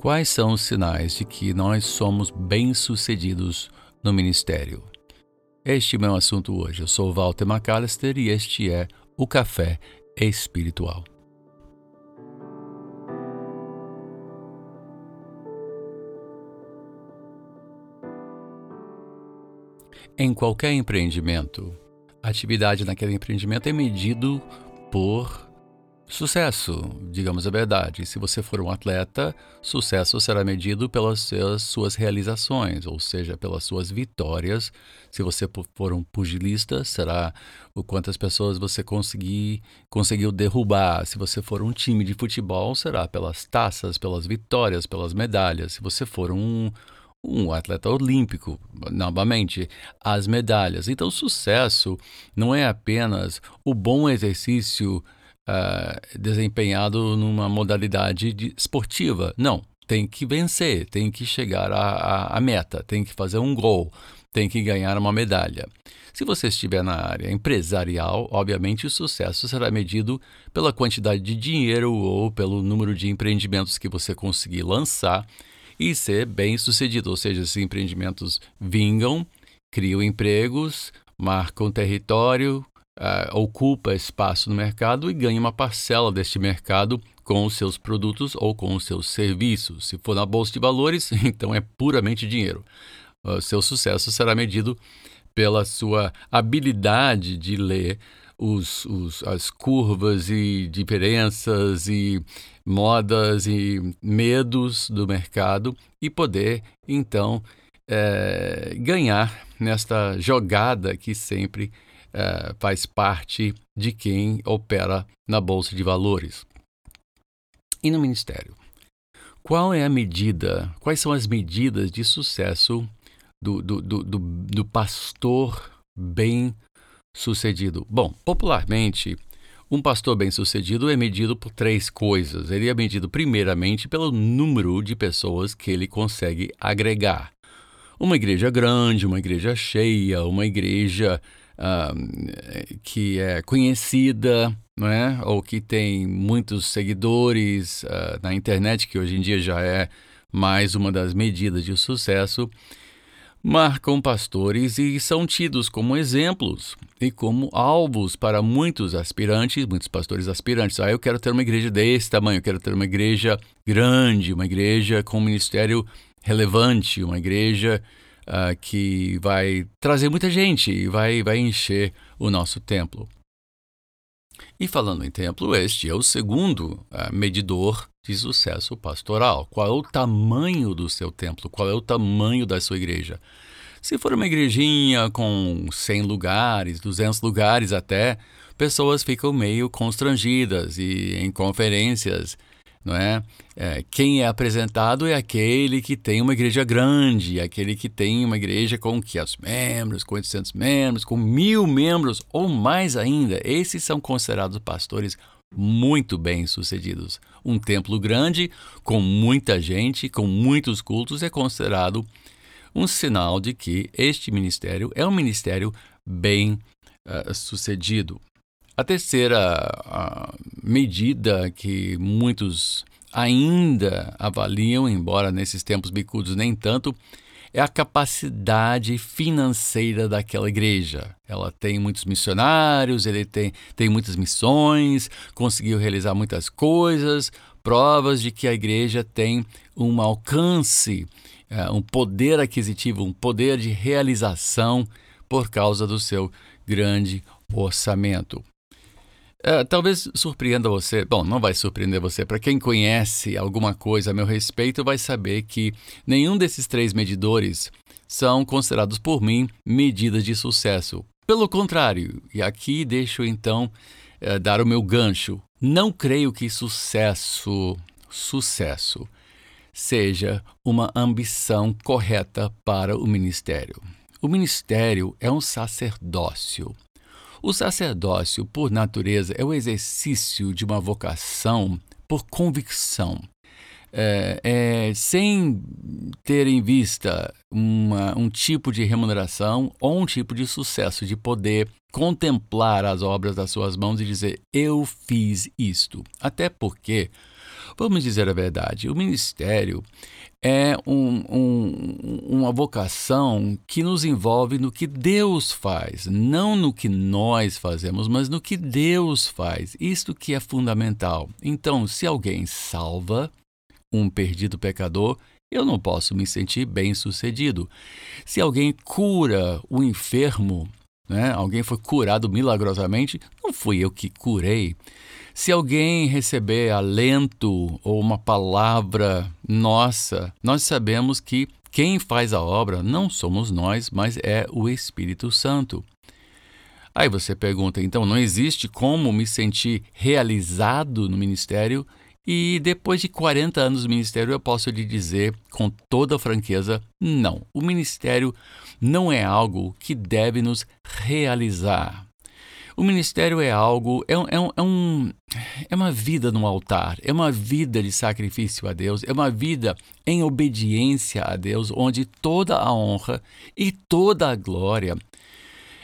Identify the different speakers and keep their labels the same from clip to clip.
Speaker 1: Quais são os sinais de que nós somos bem-sucedidos no ministério? Este é o meu assunto hoje. Eu sou Walter McAllister e este é o Café Espiritual. Em qualquer empreendimento, a atividade naquele empreendimento é medido por sucesso, digamos a verdade. Se você for um atleta, sucesso será medido pelas suas, realizações, ou seja, pelas suas vitórias. Se você for um pugilista, será o quantas pessoas você conseguir, conseguiu derrubar. Se você for um time de futebol, será pelas taças, pelas vitórias, pelas medalhas. Se você for um um atleta olímpico, novamente, as medalhas. Então, sucesso não é apenas o bom exercício uh, desempenhado numa modalidade de esportiva. Não, tem que vencer, tem que chegar à, à meta, tem que fazer um gol, tem que ganhar uma medalha. Se você estiver na área empresarial, obviamente o sucesso será medido pela quantidade de dinheiro ou pelo número de empreendimentos que você conseguir lançar e ser bem sucedido, ou seja, esses empreendimentos vingam, criam empregos, marcam território, uh, ocupa espaço no mercado e ganha uma parcela deste mercado com os seus produtos ou com os seus serviços. Se for na bolsa de valores, então é puramente dinheiro. O seu sucesso será medido pela sua habilidade de ler os, os, as curvas e diferenças e modas e medos do mercado e poder então é, ganhar nesta jogada que sempre é, faz parte de quem opera na Bolsa de Valores. E no Ministério? Qual é a medida, quais são as medidas de sucesso do, do, do, do, do pastor bem sucedido? Bom, popularmente, um pastor bem-sucedido é medido por três coisas. Ele é medido, primeiramente, pelo número de pessoas que ele consegue agregar. Uma igreja grande, uma igreja cheia, uma igreja que é conhecida, não é? ou que tem muitos seguidores uh, na internet, que hoje em dia já é mais uma das medidas de sucesso, marcam pastores e são tidos como exemplos e como alvos para muitos aspirantes, muitos pastores aspirantes. Ah, eu quero ter uma igreja desse tamanho, eu quero ter uma igreja grande, uma igreja com um ministério relevante, uma igreja uh, que vai trazer muita gente e vai, vai encher o nosso templo. E falando em templo, este é o segundo uh, medidor de sucesso pastoral. Qual é o tamanho do seu templo? Qual é o tamanho da sua igreja? Se for uma igrejinha com 100 lugares, 200 lugares até, pessoas ficam meio constrangidas e em conferências não é? é? Quem é apresentado é aquele que tem uma igreja grande, aquele que tem uma igreja com 500 membros, com 800 membros, com mil membros ou mais ainda. Esses são considerados pastores muito bem sucedidos. Um templo grande, com muita gente, com muitos cultos, é considerado um sinal de que este ministério é um ministério bem uh, sucedido. A terceira a medida que muitos ainda avaliam, embora nesses tempos bicudos nem tanto, é a capacidade financeira daquela igreja. Ela tem muitos missionários, ele tem, tem muitas missões, conseguiu realizar muitas coisas, provas de que a igreja tem um alcance, uh, um poder aquisitivo, um poder de realização por causa do seu grande orçamento. Uh, talvez surpreenda você. Bom, não vai surpreender você. Para quem conhece alguma coisa a meu respeito, vai saber que nenhum desses três medidores são considerados por mim medidas de sucesso. Pelo contrário, e aqui deixo então uh, dar o meu gancho. Não creio que sucesso, sucesso, seja uma ambição correta para o ministério. O ministério é um sacerdócio. O sacerdócio, por natureza, é o exercício de uma vocação por convicção. É, é, sem ter em vista uma, um tipo de remuneração ou um tipo de sucesso, de poder contemplar as obras das suas mãos e dizer: Eu fiz isto. Até porque Vamos dizer a verdade: o ministério é um, um, uma vocação que nos envolve no que Deus faz, não no que nós fazemos, mas no que Deus faz. Isto que é fundamental. Então, se alguém salva um perdido pecador, eu não posso me sentir bem-sucedido. Se alguém cura o enfermo, né? alguém foi curado milagrosamente, não fui eu que curei. Se alguém receber alento ou uma palavra nossa, nós sabemos que quem faz a obra não somos nós, mas é o Espírito Santo. Aí você pergunta, então não existe como me sentir realizado no ministério? E depois de 40 anos no ministério, eu posso lhe dizer com toda franqueza: não, o ministério não é algo que deve nos realizar. O ministério é algo, é, é, é, um, é uma vida no altar, é uma vida de sacrifício a Deus, é uma vida em obediência a Deus, onde toda a honra e toda a glória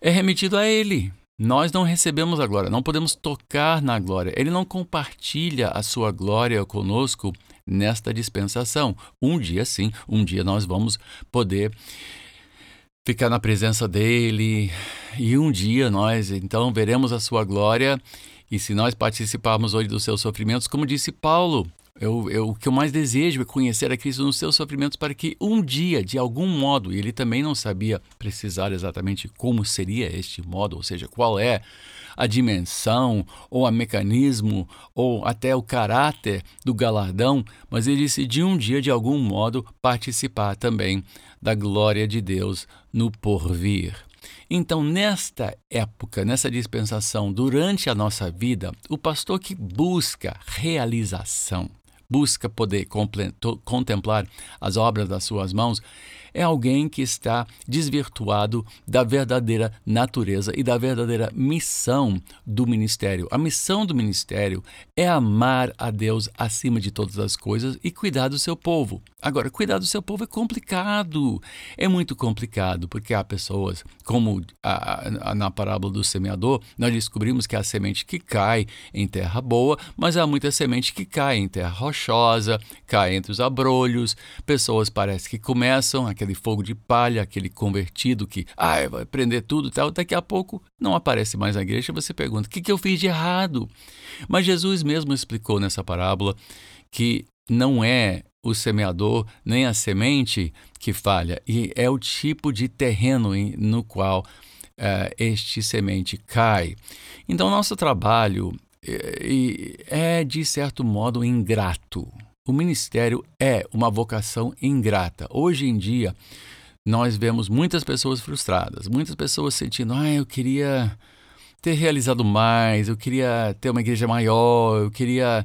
Speaker 1: é remetido a Ele. Nós não recebemos a glória, não podemos tocar na glória. Ele não compartilha a sua glória conosco nesta dispensação. Um dia sim, um dia nós vamos poder ficar na presença dele e um dia nós então veremos a sua glória e se nós participarmos hoje dos seus sofrimentos, como disse Paulo, eu, eu, o que eu mais desejo é conhecer a Cristo nos seus sofrimentos para que um dia, de algum modo, e ele também não sabia precisar exatamente como seria este modo, ou seja, qual é a dimensão, ou a mecanismo, ou até o caráter do galardão, mas ele disse de um dia, de algum modo, participar também da glória de Deus no porvir. Então, nesta época, nessa dispensação, durante a nossa vida, o pastor que busca realização, busca poder contemplar as obras das suas mãos, é alguém que está desvirtuado da verdadeira natureza e da verdadeira missão do ministério. A missão do ministério é amar a Deus acima de todas as coisas e cuidar do seu povo. Agora, cuidar do seu povo é complicado. É muito complicado, porque há pessoas, como a, a, na parábola do semeador, nós descobrimos que há semente que cai em terra boa, mas há muita semente que cai em terra rochosa, cai entre os abrolhos. Pessoas parece que começam aquele fogo de palha, aquele convertido que ah, vai prender tudo e tal, daqui a pouco não aparece mais na igreja, você pergunta: o que, que eu fiz de errado? Mas Jesus mesmo explicou nessa parábola que não é o semeador nem a semente que falha, e é o tipo de terreno no qual uh, este semente cai. Então, nosso trabalho é, é, de certo modo, ingrato. O ministério é uma vocação ingrata. Hoje em dia, nós vemos muitas pessoas frustradas, muitas pessoas sentindo, ah, eu queria ter realizado mais, eu queria ter uma igreja maior, eu queria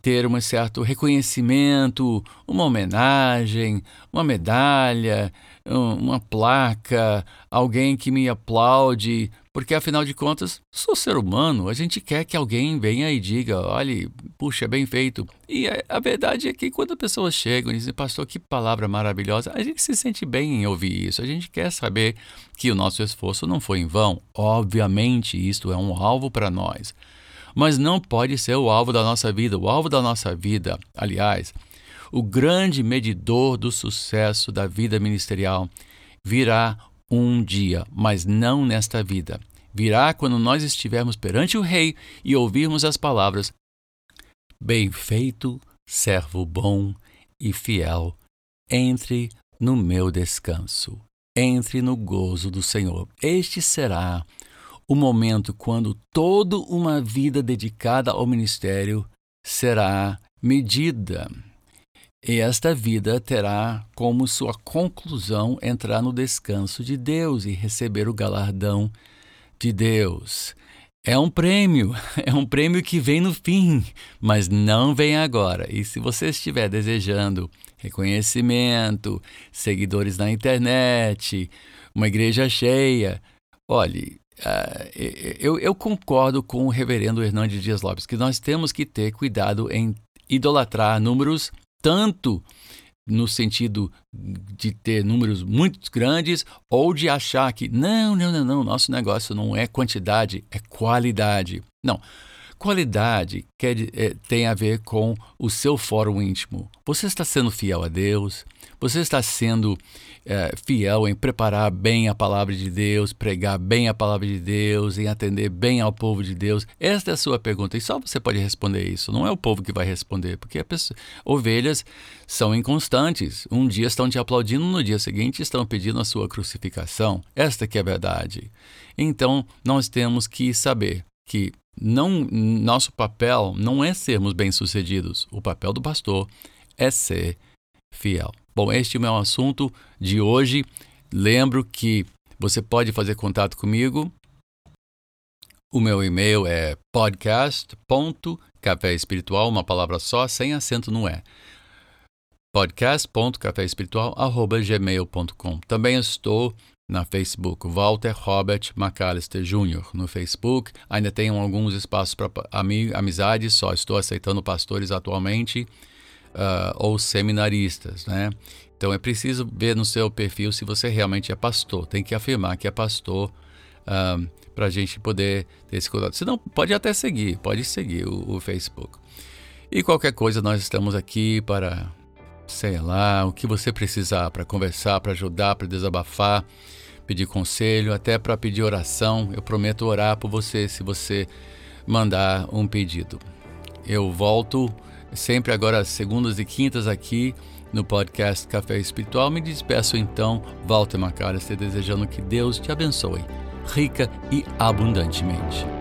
Speaker 1: ter um certo reconhecimento, uma homenagem, uma medalha, uma placa, alguém que me aplaude, porque afinal de contas, sou ser humano, a gente quer que alguém venha e diga, olhe, puxa, bem feito. E a, verdade é que quando as pessoas chegam e dizem, pastor, que palavra maravilhosa, a gente se sente bem em ouvir isso, a gente quer saber que o nosso esforço não foi em vão. Obviamente, isto é um alvo para nós mas não pode ser o alvo da nossa vida. O alvo da nossa vida, aliás, o grande medidor do sucesso da vida ministerial virá um dia, mas não nesta vida. Virá quando nós estivermos perante o Rei e ouvirmos as palavras: Bem feito, servo bom e fiel, entre no meu descanso, entre no gozo do Senhor. Este será o momento quando toda uma vida dedicada ao ministério será medida. E esta vida terá como sua conclusão entrar no descanso de Deus e receber o galardão de Deus. É um prêmio, é um prêmio que vem no fim, mas não vem agora. E se você estiver desejando reconhecimento, seguidores na internet, uma igreja cheia, olhe, Uh, eu, eu, concordo com o reverendo Hernandes Dias Lopes que nós temos que ter cuidado em idolatrar números, tanto no sentido de ter números muito grandes ou de achar que não, não, não, não, nosso negócio não é quantidade, é qualidade. Não. Qualidade quer, é, tem a ver com o seu fórum íntimo. Você está sendo fiel a Deus? Você está sendo é, fiel em preparar bem a palavra de Deus, pregar bem a palavra de Deus, em atender bem ao povo de Deus? Esta é a sua pergunta e só você pode responder isso. Não é o povo que vai responder, porque pessoa, ovelhas são inconstantes. Um dia estão te aplaudindo, no dia seguinte estão pedindo a sua crucificação. Esta que é a verdade. Então, nós temos que saber que não, nosso papel não é sermos bem-sucedidos. O papel do pastor é ser fiel. Bom, este é o meu assunto de hoje. Lembro que você pode fazer contato comigo. O meu e-mail é podcast.caféespiritual, uma palavra só, sem acento no E. podcast.caféespiritual.gmail.com Também estou na Facebook, Walter Robert McAllister Jr. no Facebook. Ainda tenho alguns espaços para amizades, só estou aceitando pastores atualmente uh, ou seminaristas, né? Então é preciso ver no seu perfil se você realmente é pastor. Tem que afirmar que é pastor uh, ah, para a gente poder ter esse cuidado. Se não, pode até seguir, pode seguir o, o Facebook. E qualquer coisa, nós estamos aqui para sei lá, o que você precisar para conversar, para ajudar, para desabafar, pedir conselho, até para pedir oração. Eu prometo orar por você se você mandar um pedido. Eu volto sempre agora segundas e quintas aqui no podcast Café Espiritual. Me despeço então, Walter Macalester, desejando que Deus te abençoe, rica e abundantemente.